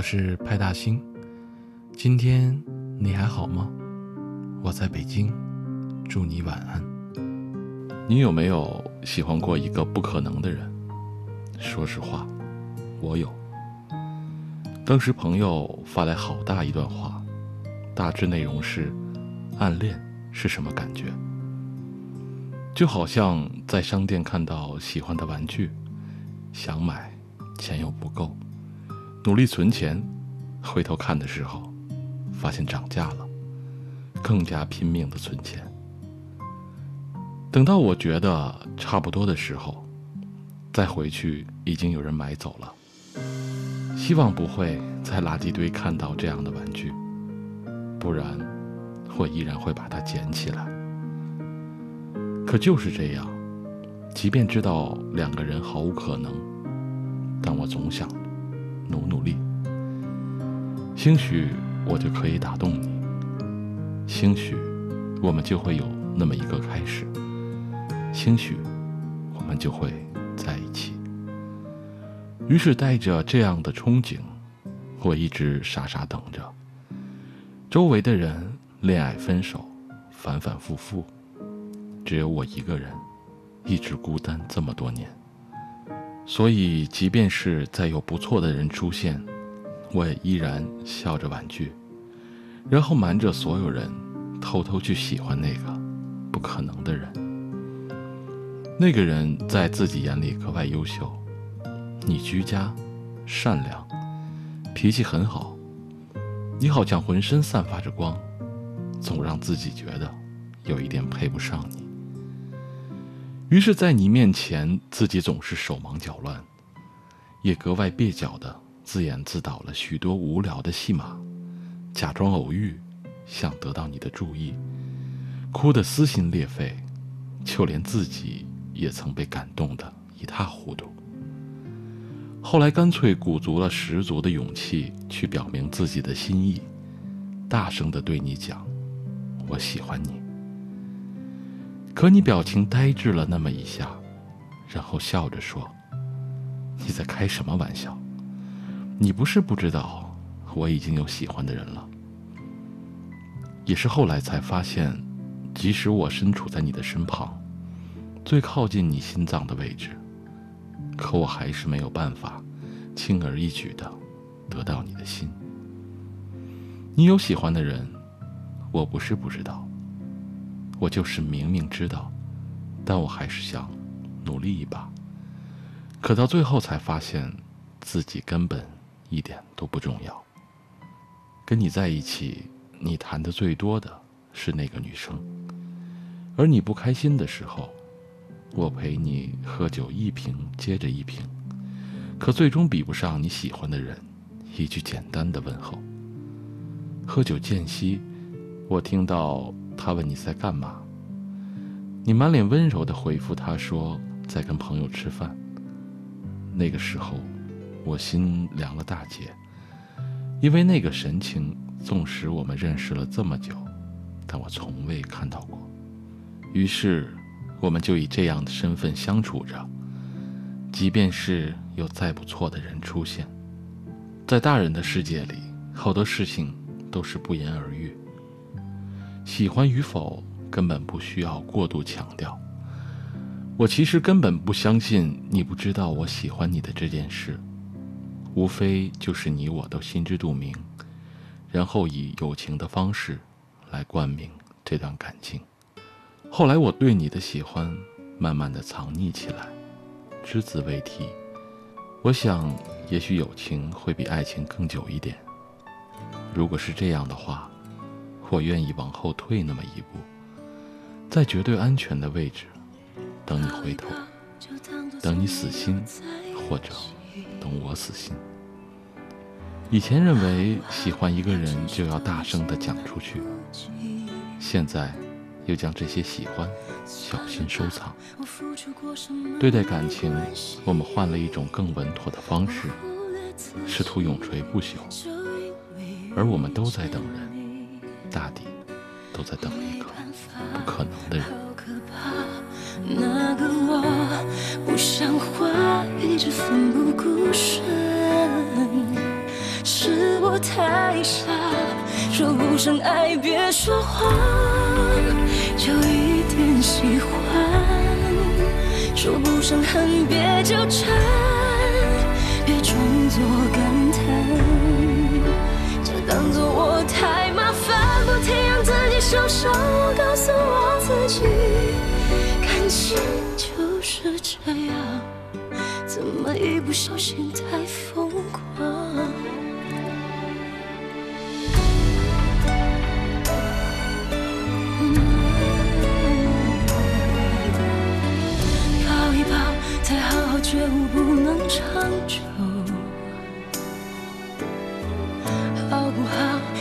我是派大星。今天你还好吗？我在北京，祝你晚安。你有没有喜欢过一个不可能的人？说实话，我有。当时朋友发来好大一段话，大致内容是：暗恋是什么感觉？就好像在商店看到喜欢的玩具，想买，钱又不够，努力存钱，回头看的时候，发现涨价了，更加拼命的存钱。等到我觉得差不多的时候，再回去已经有人买走了。希望不会在垃圾堆看到这样的玩具，不然我依然会把它捡起来。可就是这样，即便知道两个人毫无可能，但我总想努努力，兴许我就可以打动你，兴许我们就会有那么一个开始，兴许我们就会在一起。于是带着这样的憧憬，我一直傻傻等着。周围的人恋爱分手，反反复复，只有我一个人，一直孤单这么多年。所以，即便是再有不错的人出现，我也依然笑着婉拒，然后瞒着所有人，偷偷去喜欢那个不可能的人。那个人在自己眼里格外优秀。你居家、善良，脾气很好，你好像浑身散发着光，总让自己觉得有一点配不上你。于是，在你面前，自己总是手忙脚乱，也格外蹩脚的自演自导了许多无聊的戏码，假装偶遇，想得到你的注意，哭得撕心裂肺，就连自己也曾被感动得一塌糊涂。后来干脆鼓足了十足的勇气去表明自己的心意，大声的对你讲：“我喜欢你。”可你表情呆滞了那么一下，然后笑着说：“你在开什么玩笑？你不是不知道我已经有喜欢的人了。”也是后来才发现，即使我身处在你的身旁，最靠近你心脏的位置。可我还是没有办法，轻而易举的得到你的心。你有喜欢的人，我不是不知道，我就是明明知道，但我还是想努力一把。可到最后才发现，自己根本一点都不重要。跟你在一起，你谈的最多的是那个女生，而你不开心的时候。我陪你喝酒一瓶接着一瓶，可最终比不上你喜欢的人一句简单的问候。喝酒间隙，我听到他问你在干嘛，你满脸温柔的回复他说在跟朋友吃饭。那个时候，我心凉了大截，因为那个神情，纵使我们认识了这么久，但我从未看到过。于是。我们就以这样的身份相处着，即便是有再不错的人出现，在大人的世界里，好多事情都是不言而喻。喜欢与否根本不需要过度强调。我其实根本不相信你不知道我喜欢你的这件事，无非就是你我都心知肚明，然后以友情的方式来冠名这段感情。后来我对你的喜欢，慢慢的藏匿起来，只字未提。我想，也许友情会比爱情更久一点。如果是这样的话，我愿意往后退那么一步，在绝对安全的位置，等你回头，等你死心，或者等我死心。以前认为喜欢一个人就要大声的讲出去，现在。又将这些喜欢小心收藏。对待感情，我们换了一种更稳妥的方式，试图永垂不朽。而我们都在等人，大抵都在等一个不可能的人。好可怕那个我不像话，一直奋不顾身。是。我太傻，说不上爱别说谎，就一点喜欢；说不上恨别纠缠，别装作感叹，让自己受伤。我告诉我自己，感情就是这样。怎么一不小心太疯狂？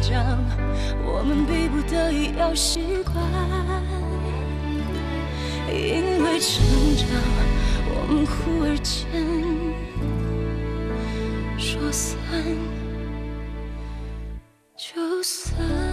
讲，我们逼不得已要习惯；因为成长，我们忽而间说散就散。